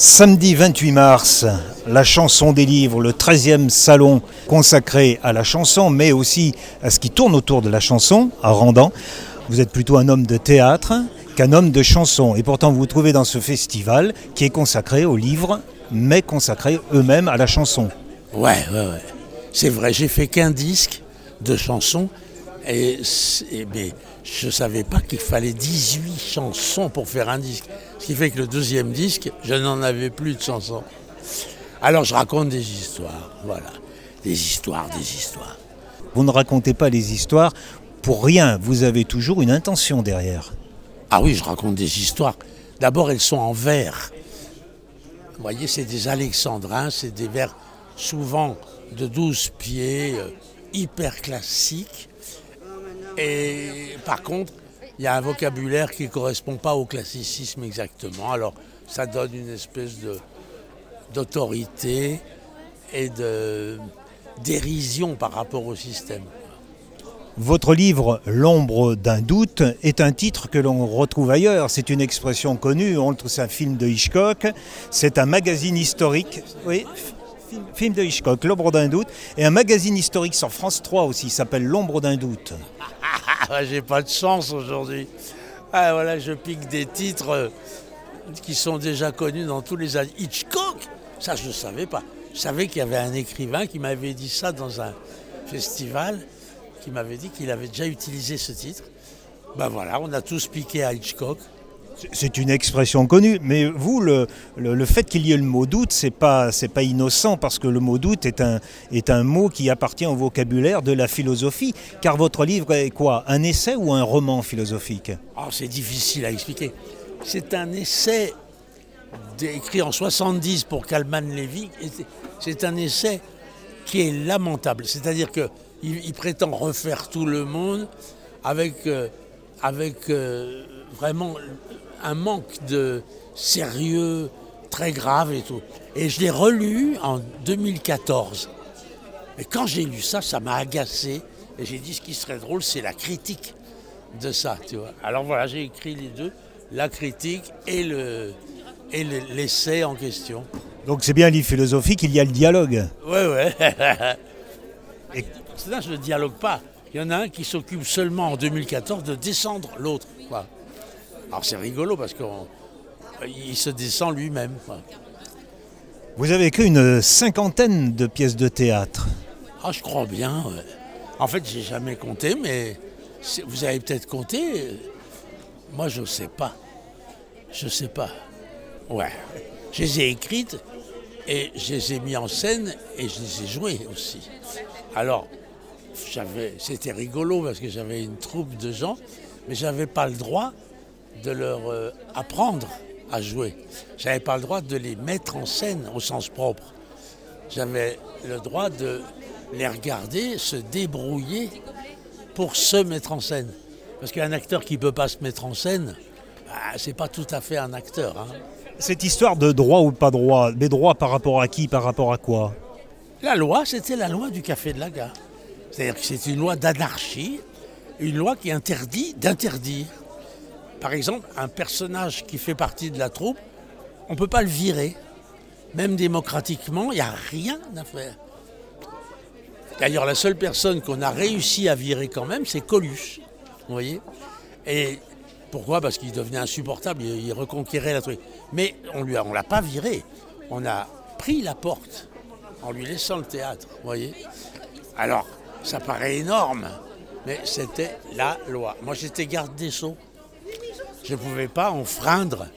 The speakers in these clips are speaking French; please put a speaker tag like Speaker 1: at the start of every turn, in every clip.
Speaker 1: Samedi 28 mars, la chanson des livres, le 13e salon consacré à la chanson, mais aussi à ce qui tourne autour de la chanson, à Randan. Vous êtes plutôt un homme de théâtre qu'un homme de chanson. Et pourtant, vous vous trouvez dans ce festival qui est consacré aux livres, mais consacré eux-mêmes à la chanson.
Speaker 2: Ouais, ouais, ouais. C'est vrai, j'ai fait qu'un disque de chansons et, et je ne savais pas qu'il fallait 18 chansons pour faire un disque. Ce qui fait que le deuxième disque, je n'en avais plus de chansons. Alors je raconte des histoires, voilà. Des histoires, des histoires.
Speaker 1: Vous ne racontez pas les histoires pour rien, vous avez toujours une intention derrière.
Speaker 2: Ah oui, je raconte des histoires. D'abord, elles sont en vers. Vous voyez, c'est des alexandrins, c'est des vers souvent de 12 pieds, euh, hyper classiques. Et par contre, il y a un vocabulaire qui ne correspond pas au classicisme exactement. Alors ça donne une espèce d'autorité et de dérision par rapport au système.
Speaker 1: Votre livre L'ombre d'un doute est un titre que l'on retrouve ailleurs. C'est une expression connue. C'est un film de Hitchcock. C'est un magazine historique. Oui, film de Hitchcock, L'ombre d'un doute. Et un magazine historique sur France 3 aussi, s'appelle L'ombre d'un doute.
Speaker 2: Ah, j'ai pas de chance aujourd'hui. Ah voilà, je pique des titres euh, qui sont déjà connus dans tous les années. Hitchcock? Ça, je ne savais pas. Je savais qu'il y avait un écrivain qui m'avait dit ça dans un festival, qui m'avait dit qu'il avait déjà utilisé ce titre. Ben voilà, on a tous piqué à Hitchcock.
Speaker 1: C'est une expression connue, mais vous, le, fait qu'il y ait le mot doute, c'est pas, c'est pas innocent parce que le mot doute est un, mot qui appartient au vocabulaire de la philosophie. Car votre livre est quoi? Un essai ou un roman philosophique?
Speaker 2: Oh, C'est difficile à expliquer. C'est un essai écrit en 70 pour Kalman Levy. C'est un essai qui est lamentable. C'est-à-dire qu'il il prétend refaire tout le monde avec, euh, avec euh, vraiment un manque de sérieux très grave et tout. Et je l'ai relu en 2014. Et quand j'ai lu ça, ça m'a agacé. Et j'ai dit ce qui serait drôle, c'est la critique de ça, tu vois. Alors voilà, j'ai écrit les deux, la critique et le et l'essai en question.
Speaker 1: Donc c'est bien un livre philosophique, il y a le dialogue.
Speaker 2: Oui, oui. et là, je ne dialogue pas. Il y en a un qui s'occupe seulement en 2014 de descendre l'autre. Alors c'est rigolo parce qu'il se descend lui-même.
Speaker 1: Vous avez écrit une cinquantaine de pièces de théâtre.
Speaker 2: Ah, je crois bien. En fait, j'ai jamais compté, mais vous avez peut-être compté. Moi, je ne sais pas. Je ne sais pas. Ouais. Je les ai écrites et je les ai mis en scène et je les ai jouées aussi. Alors, c'était rigolo parce que j'avais une troupe de gens, mais je n'avais pas le droit de leur euh, apprendre à jouer. Je n'avais pas le droit de les mettre en scène au sens propre. J'avais le droit de les regarder se débrouiller pour se mettre en scène. Parce qu'un acteur qui ne peut pas se mettre en scène, bah, c'est pas tout à fait un acteur. Hein.
Speaker 1: Cette histoire de droit ou pas droit, des droits par rapport à qui, par rapport à quoi?
Speaker 2: La loi, c'était la loi du café de la gare. C'est-à-dire que c'est une loi d'anarchie, une loi qui interdit d'interdire. Par exemple, un personnage qui fait partie de la troupe, on ne peut pas le virer. Même démocratiquement, il n'y a rien à faire. D'ailleurs, la seule personne qu'on a réussi à virer quand même, c'est Coluche. Vous voyez Et pourquoi? Parce qu'il devenait insupportable, il, reconquérait la truc. Mais on ne on l'a pas viré. On a pris la porte en lui laissant le théâtre. Vous voyez Alors, ça paraît énorme, mais c'était la loi. Moi, j'étais garde des Sceaux je ne pouvais pas enfreindre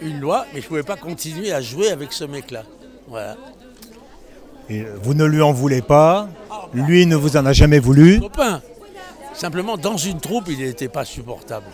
Speaker 2: une loi, mais je ne pouvais pas continuer à jouer avec ce mec-là. Voilà.
Speaker 1: Et vous ne lui en voulez pas, lui ne vous en a jamais voulu.
Speaker 2: Copain. Simplement, dans une troupe, il n'était pas supportable.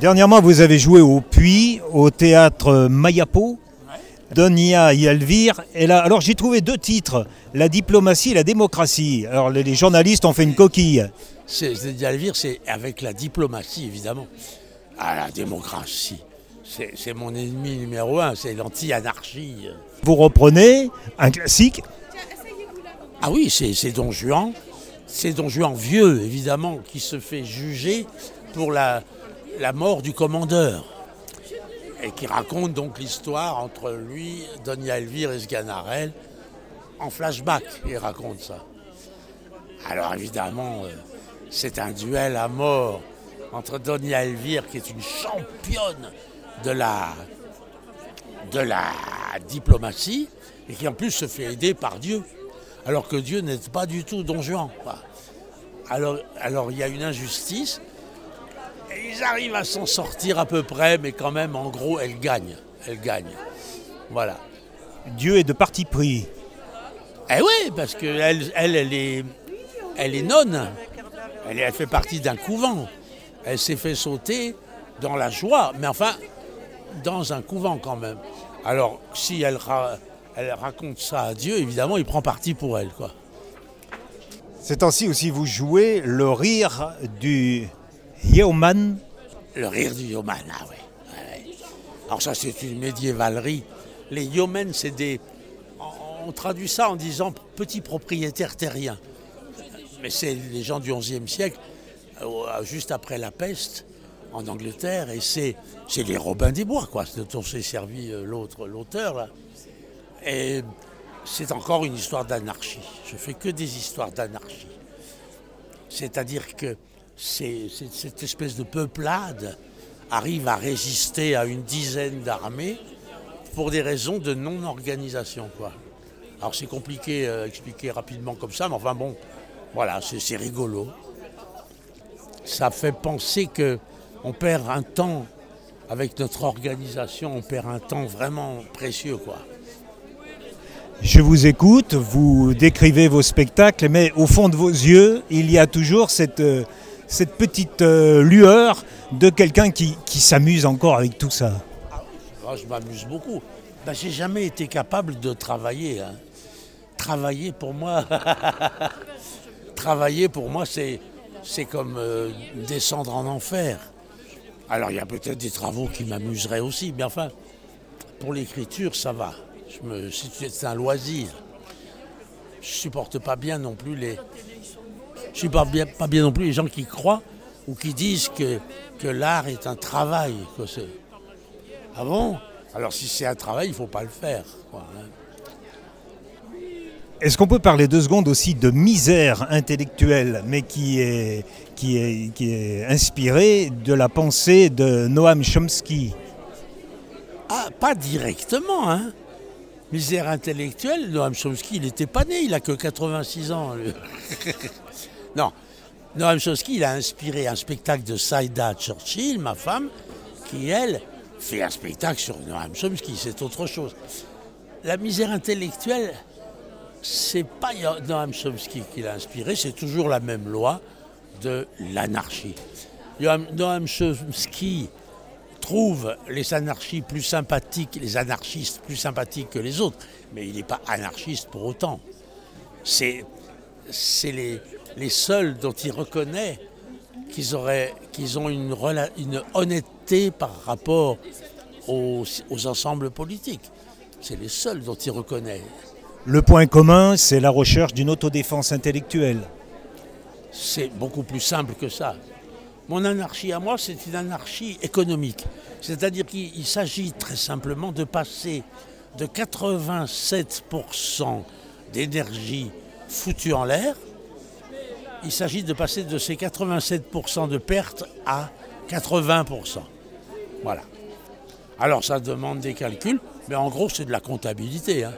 Speaker 1: Dernièrement, vous avez joué au Puy, au théâtre Mayapo, Donia et Elvire. Et là, alors j'ai trouvé deux titres, la diplomatie et la démocratie. Alors les, journalistes ont fait une coquille.
Speaker 2: C'est, Elvire, c'est avec la diplomatie, évidemment. Ah, la démocratie. C'est mon ennemi numéro un, c'est l'anti-anarchie.
Speaker 1: Vous reprenez un classique
Speaker 2: Ah oui, c'est Don Juan. C'est Don Juan vieux, évidemment, qui se fait juger pour la, la mort du commandeur. Et qui raconte donc l'histoire entre lui, Donia Elvire et Sganarelle en flashback. Il raconte ça. Alors évidemment, euh, c'est un duel à mort entre Donia Elvire, qui est une championne de la, de la diplomatie, et qui en plus se fait aider par Dieu, alors que Dieu n'est pas du tout Don Juan. Alors, alors il y a une injustice, ils arrivent à s'en sortir à peu près, mais quand même, en gros, elle gagne. Elle gagne. Voilà.
Speaker 1: Dieu est de parti pris.
Speaker 2: Eh oui, parce qu'elle, elle, elle est, elle est nonne. Elle, elle fait partie d'un couvent. Elle s'est fait sauter dans la joie, mais enfin, dans un couvent quand même. Alors, si elle, elle raconte ça à Dieu, évidemment, il prend parti pour elle. quoi.
Speaker 1: C'est ainsi aussi vous jouez le rire du yeoman.
Speaker 2: Le rire du yeoman, ah oui. Alors ça, c'est une médiévalerie. Les yeomen, c'est des... On traduit ça en disant petits propriétaires terriens. Mais c'est les gens du XIe siècle, juste après la peste, en Angleterre, et c'est les Robins des Bois, quoi, dont s'est servi euh, l'auteur, là. Et c'est encore une histoire d'anarchie. Je fais que des histoires d'anarchie. C'est-à-dire que cette espèce de peuplade arrive à résister à une dizaine d'armées pour des raisons de non-organisation. Alors c'est compliqué à expliquer rapidement comme ça, mais enfin bon, voilà, c'est rigolo. Ça fait penser que on perd un temps avec notre organisation, on perd un temps vraiment précieux, quoi.
Speaker 1: Je vous écoute, vous décrivez vos spectacles, mais au fond de vos yeux, il y a toujours cette, euh, cette petite euh, lueur de quelqu'un qui, s'amuse encore avec tout ça.
Speaker 2: Je m'amuse beaucoup. Ben, J'ai jamais été capable de travailler. Hein. Travailler pour moi, travailler pour moi, c'est comme euh, descendre en enfer. Alors il y a peut-être des travaux qui m'amuseraient aussi, mais enfin, pour l'écriture, ça va c'est un loisir. Je supporte pas bien non plus les. Je supporte bien, pas bien non plus les gens qui croient ou qui disent que, que l'art est un travail. Ah bon? Alors si c'est un travail, il ne faut pas le faire. Hein.
Speaker 1: Est-ce qu'on peut parler deux secondes aussi de misère intellectuelle, mais qui est, qui est, qui est inspirée de la pensée de Noam Chomsky?
Speaker 2: Ah, pas directement, hein misère intellectuelle, Noam Chomsky, il n'était pas né, il n'a que 86 ans. non, Noam Chomsky, il a inspiré un spectacle de Saïda Churchill, ma femme, qui, elle, fait un spectacle sur Noam Chomsky, c'est autre chose. La misère intellectuelle, c'est pas Noam Chomsky qui l'a inspiré, c'est toujours la même loi de l'anarchie. Noam Chomsky trouve les anarchies plus sympathiques, les anarchistes plus sympathiques que les autres, mais il n'est pas anarchiste pour autant. C'est les, les seuls dont il reconnaît qu'ils qu'ils ont une, une, honnêteté par rapport aux, aux ensembles politiques. C'est les seuls dont il reconnaît.
Speaker 1: Le point commun, c'est la recherche d'une autodéfense intellectuelle.
Speaker 2: C'est beaucoup plus simple que ça. Mon anarchie à moi, c'est une anarchie économique. C'est-à-dire qu'il s'agit très simplement de passer de 87% d'énergie foutue en l'air, il s'agit de passer de ces 87% de pertes à 80%. Voilà. Alors ça demande des calculs, mais en gros c'est de la comptabilité. Hein.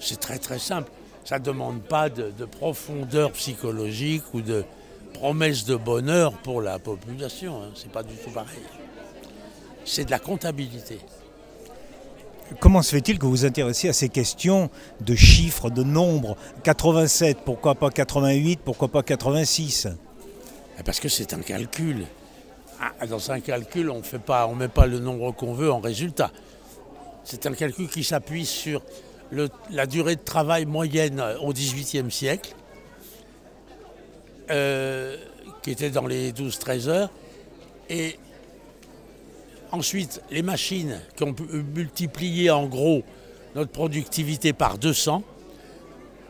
Speaker 2: C'est très très simple. Ça ne demande pas de profondeur psychologique ou de, promesse de bonheur pour la population. Hein. C'est pas du tout pareil. C'est de la comptabilité.
Speaker 1: Comment se fait-il que vous vous intéressiez à ces questions de chiffres, de nombres? 87, pourquoi pas 88, pourquoi pas 86
Speaker 2: eh, Parce que c'est un calcul. Ah, dans un calcul, on ne met pas le nombre qu'on veut en résultat. C'est un calcul qui s'appuie sur la durée de travail moyenne au XVIIIe siècle euh, qui était dans les 12-13 heures. Ensuite, les machines qui ont multiplié en gros notre productivité par 200.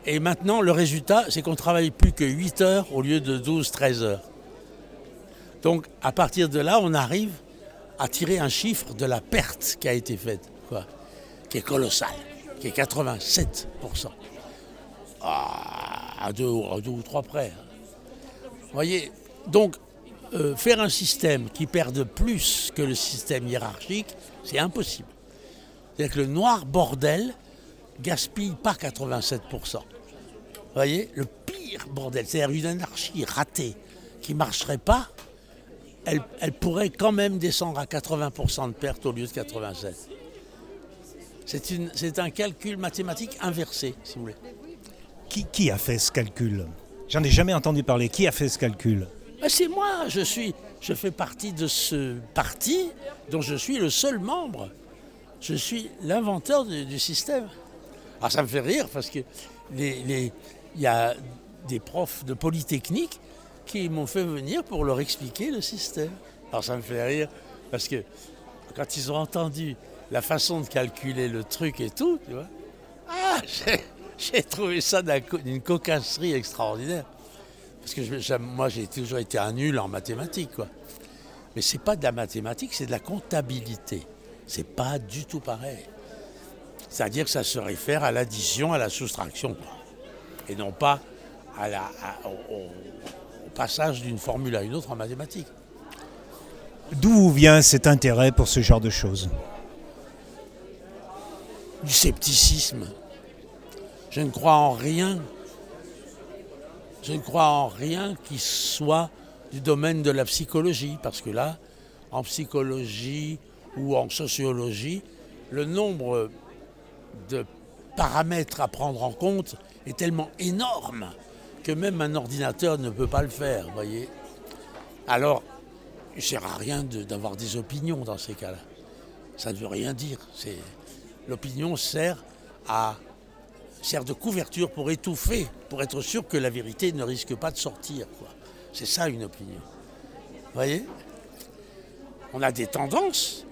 Speaker 2: Et maintenant, le résultat, c'est qu'on travaille plus que 8 heures au lieu de 12-13 heures. Donc, à partir de là, on arrive à tirer un chiffre de la perte qui a été faite, quoi, qui est colossale, qui est 87%. Ah, à, deux, ou trois près. hein. Vous voyez, donc euh, faire un système qui perde plus que le système hiérarchique, c'est impossible. C'est-à-dire que le noir bordel gaspille pas 87%. Vous voyez, le pire bordel, c'est-à-dire une anarchie ratée qui ne marcherait pas, elle, pourrait quand même descendre à 80% de perte au lieu de 87. C'est une- c'est un calcul mathématique inversé, si vous voulez.
Speaker 1: Qui, qui a fait ce calcul? J'en ai jamais entendu parler. Qui a fait ce calcul?
Speaker 2: Ben, c'est moi, je, suis, je fais partie de ce parti dont je suis le seul membre. Je suis l'inventeur du, système. Alors ça me fait rire parce que les- y a des profs de Polytechnique qui m'ont fait venir pour leur expliquer le système. Alors ça me fait rire parce que quand ils ont entendu la façon de calculer le truc et tout, tu vois, ah, j'ai- trouvé ça d'une cocasserie extraordinaire. Parce que je- moi, j'ai toujours été un nul en mathématiques, quoi. Mais c'est pas de la mathématique, c'est de la comptabilité. C'est pas du tout pareil. C'est-à-dire que ça se réfère à l'addition, à la soustraction, quoi. Et non pas à la, à- au, au- au passage d'une formule à une autre en mathématiques.
Speaker 1: D'où vient cet intérêt pour ce genre de choses?
Speaker 2: Du scepticisme. Je ne crois en rien. Je ne crois en rien qui soit du domaine de la psychologie, parce que là, en psychologie ou en sociologie, le nombre de paramètres à prendre en compte est tellement énorme que même un ordinateur ne peut pas le faire, voyez. Alors, il ne sert à rien d'avoir des opinions dans ces cas-là. Ça ne veut rien dire. L'opinion sert à sert de couverture pour étouffer, pour être sûr que la vérité ne risque pas de sortir. C'est ça une opinion. Vous voyez? On a des tendances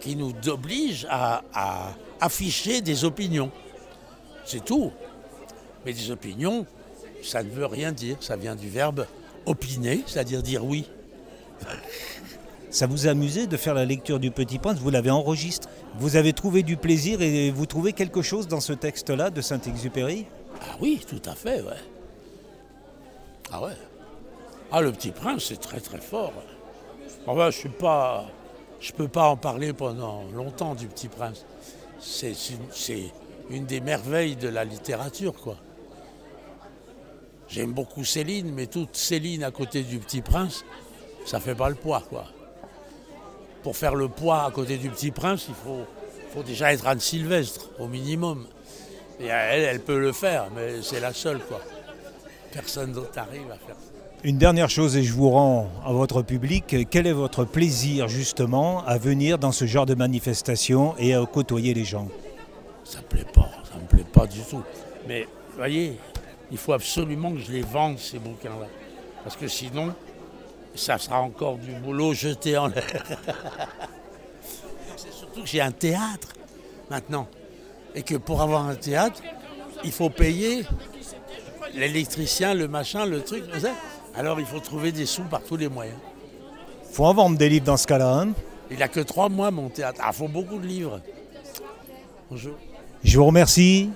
Speaker 2: qui nous obligent à, afficher des opinions. C'est tout. Mais des opinions, ça ne veut rien dire. Ça vient du verbe opiner, c'est-à-dire dire oui.
Speaker 1: Ça vous a amusé de faire la lecture du Petit Prince? Vous l'avez enregistré Vous avez trouvé du plaisir et vous trouvez quelque chose dans ce texte-là de Saint-Exupéry?
Speaker 2: Ah oui, tout à fait, ouais. Ah ouais. Ah, le petit prince, c'est très très fort. Enfin, je suis pas. Je peux pas en parler pendant longtemps du petit prince. C'est une, c'est une des merveilles de la littérature, quoi. J'aime beaucoup Céline, mais toute Céline à côté du petit prince, ça fait pas le poids, quoi. Pour faire le poids à côté du petit prince, il faut, faut déjà être Anne Sylvestre, au minimum. Et elle, elle peut le faire, mais c'est la seule, quoi. Personne d'autre arrive à faire ça.
Speaker 1: Une dernière chose, et je vous rends à votre public, quel est votre plaisir justement à venir dans ce genre de manifestation et à côtoyer les gens?
Speaker 2: Ça me plaît pas, ça me plaît pas du tout. Mais, vous voyez, il faut absolument que je les vende, ces bouquins-là. Parce que sinon, ça sera encore du boulot jeté en l'air. C'est surtout que j'ai un théâtre maintenant. Et que pour avoir un théâtre, il faut payer l'électricien, le machin, le truc. Alors il faut trouver des sous par tous les moyens.
Speaker 1: faut en vendre des livres dans ce cas-là. hein
Speaker 2: Il n'a que trois mois mon théâtre. Ah, il faut beaucoup de livres. Bonjour.
Speaker 1: je vous remercie